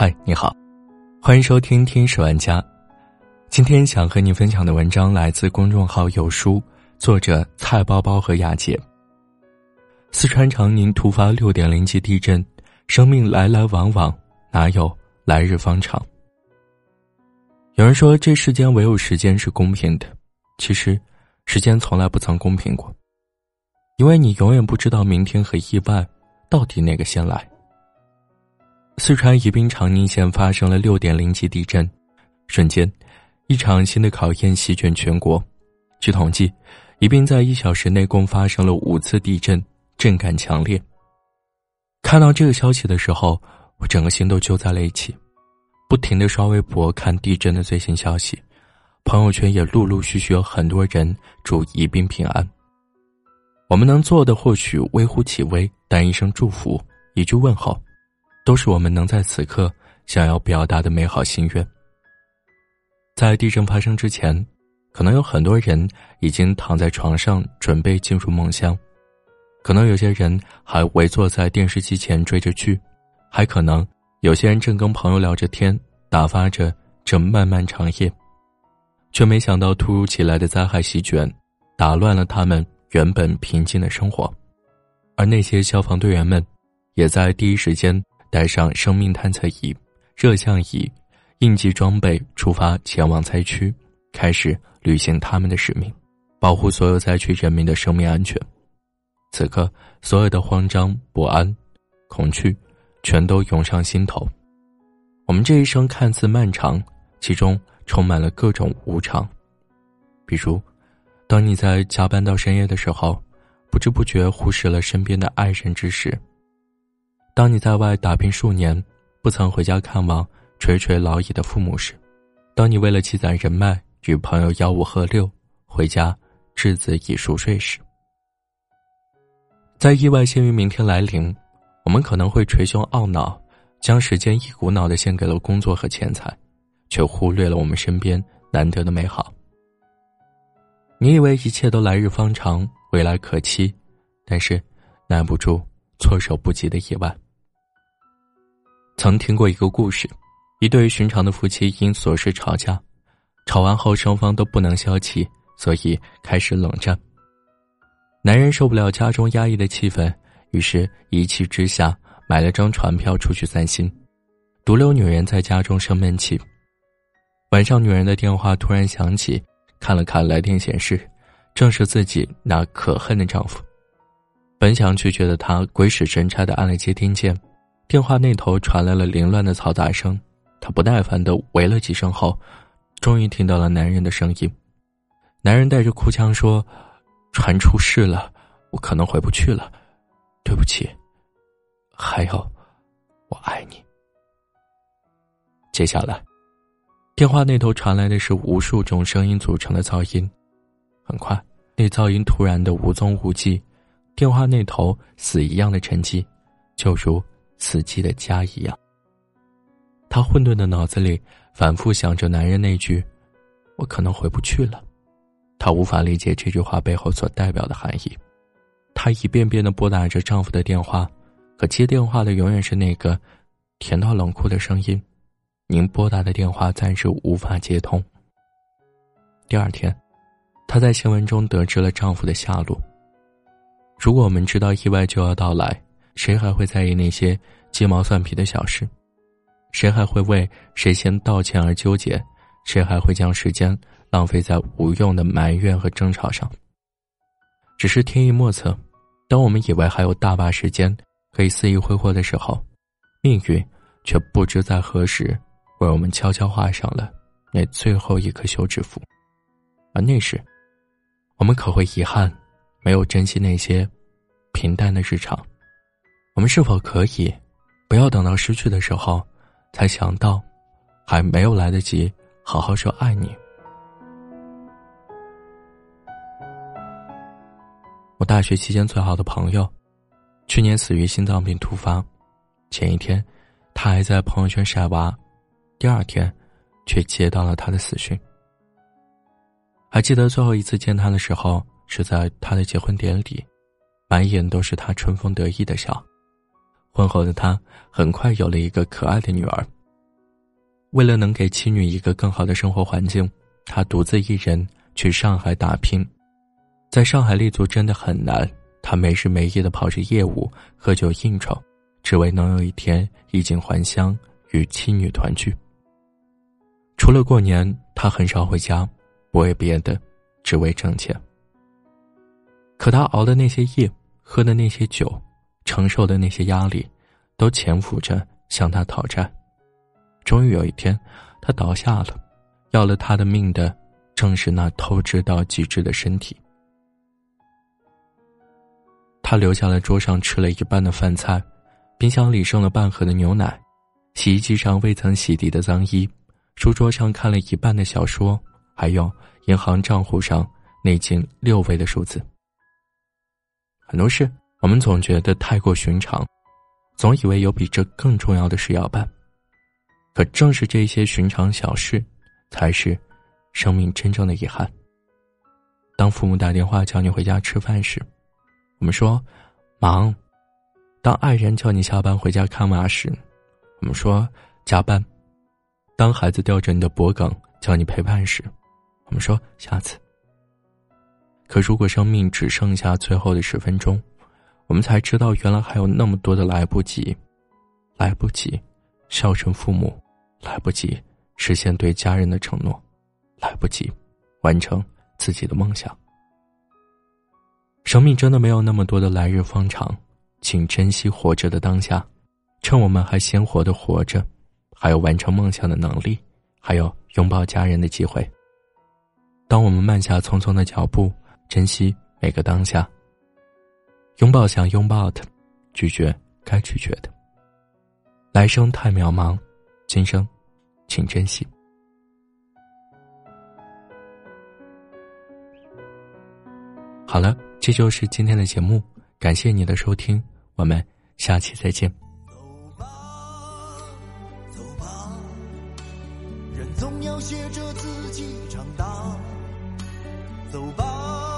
嗨，你好，欢迎收听《听十万家》。今天想和你分享的文章来自公众号“有书”，作者菜包包和雅姐。四川长宁突发六点零级地震，生命来来往往，哪有来日方长？有人说，这世间唯有时间是公平的。其实，时间从来不曾公平过，因为你永远不知道明天和意外到底哪个先来。四川宜宾长宁县发生了六点零级地震，瞬间，一场新的考验席卷全国。据统计，宜宾在一小时内共发生了五次地震，震感强烈。看到这个消息的时候，我整个心都揪在了一起，不停的刷微博看地震的最新消息，朋友圈也陆陆续续有很多人祝宜宾平安。我们能做的或许微乎其微，但一声祝福，一句问候。都是我们能在此刻想要表达的美好心愿。在地震发生之前，可能有很多人已经躺在床上准备进入梦乡，可能有些人还围坐在电视机前追着剧，还可能有些人正跟朋友聊着天，打发着这漫漫长夜，却没想到突如其来的灾害席卷，打乱了他们原本平静的生活，而那些消防队员们，也在第一时间。带上生命探测仪、热像仪、应急装备，出发前往灾区，开始履行他们的使命，保护所有灾区人民的生命安全。此刻，所有的慌张、不安、恐惧，全都涌上心头。我们这一生看似漫长，其中充满了各种无常。比如，当你在加班到深夜的时候，不知不觉忽视了身边的爱人之时。当你在外打拼数年，不曾回家看望垂垂老矣的父母时；当你为了积攒人脉与朋友吆五喝六，回家稚子已熟睡时，在意外先于明天来临，我们可能会捶胸懊恼，将时间一股脑的献给了工作和钱财，却忽略了我们身边难得的美好。你以为一切都来日方长，未来可期，但是耐不住措手不及的意外。曾听过一个故事，一对寻常的夫妻因琐事吵架，吵完后双方都不能消气，所以开始冷战。男人受不了家中压抑的气氛，于是一气之下买了张船票出去散心，独留女人在家中生闷气。晚上，女人的电话突然响起，看了看来电显示，正是自己那可恨的丈夫。本想拒绝的她，鬼使神差的按了接听键。电话那头传来了凌乱的嘈杂声，他不耐烦的喂了几声后，终于听到了男人的声音。男人带着哭腔说：“船出事了，我可能回不去了，对不起。还有，我爱你。”接下来，电话那头传来的是无数种声音组成的噪音。很快，那噪音突然的无踪无迹，电话那头死一样的沉寂，就如。死寂的家一样。他混沌的脑子里反复想着男人那句：“我可能回不去了。”他无法理解这句话背后所代表的含义。她一遍遍的拨打着丈夫的电话，可接电话的永远是那个甜到冷酷的声音：“您拨打的电话暂时无法接通。”第二天，她在新闻中得知了丈夫的下落。如果我们知道意外就要到来，谁还会在意那些鸡毛蒜皮的小事？谁还会为谁先道歉而纠结？谁还会将时间浪费在无用的埋怨和争吵上？只是天意莫测，当我们以为还有大把时间可以肆意挥霍的时候，命运却不知在何时为我们悄悄画上了那最后一颗休止符。而那时，我们可会遗憾，没有珍惜那些平淡的日常。我们是否可以，不要等到失去的时候，才想到，还没有来得及好好说爱你？我大学期间最好的朋友，去年死于心脏病突发，前一天，他还在朋友圈晒娃，第二天，却接到了他的死讯。还记得最后一次见他的时候，是在他的结婚典礼，满眼都是他春风得意的笑。婚后的他很快有了一个可爱的女儿，为了能给妻女一个更好的生活环境，他独自一人去上海打拼。在上海立足真的很难，他没日没夜的跑着业务、喝酒应酬，只为能有一天衣锦还乡，与妻女团聚。除了过年，他很少回家，不为别的，只为挣钱。可他熬的那些夜，喝的那些酒，承受的那些压力，都潜伏着向他讨债。终于有一天，他倒下了，要了他的命的，正是那透支到极致的身体。他留下了桌上吃了一半的饭菜，冰箱里剩了半盒的牛奶，洗衣机上未曾洗涤的脏衣，书桌上看了一半的小说，还有银行账户上那近六位的数字。很多事，我们总觉得太过寻常，总以为有比这更重要的事要办。可正是这些寻常小事，才是生命真正的遗憾。当父母打电话叫你回家吃饭时，我们说忙；当爱人叫你下班回家看娃时，我们说加班；当孩子吊着你的脖颈叫你陪伴时，我们说下次。可如果生命只剩下最后的十分钟，我们才知道原来还有那么多的来不及，来不及孝顺父母，来不及实现对家人的承诺，来不及完成自己的梦想。生命真的没有那么多的来日方长，请珍惜活着的当下，趁我们还鲜活的活着，还有完成梦想的能力，还有拥抱家人的机会。当我们慢下匆匆的脚步，珍惜每个当下，拥抱想拥抱的，拒绝该拒绝的。来生太渺茫，今生，请珍惜。好了。这就是今天的节目，感谢你的收听，我们下期再见。走吧，走吧，人总要学着自己长大。走吧，走吧，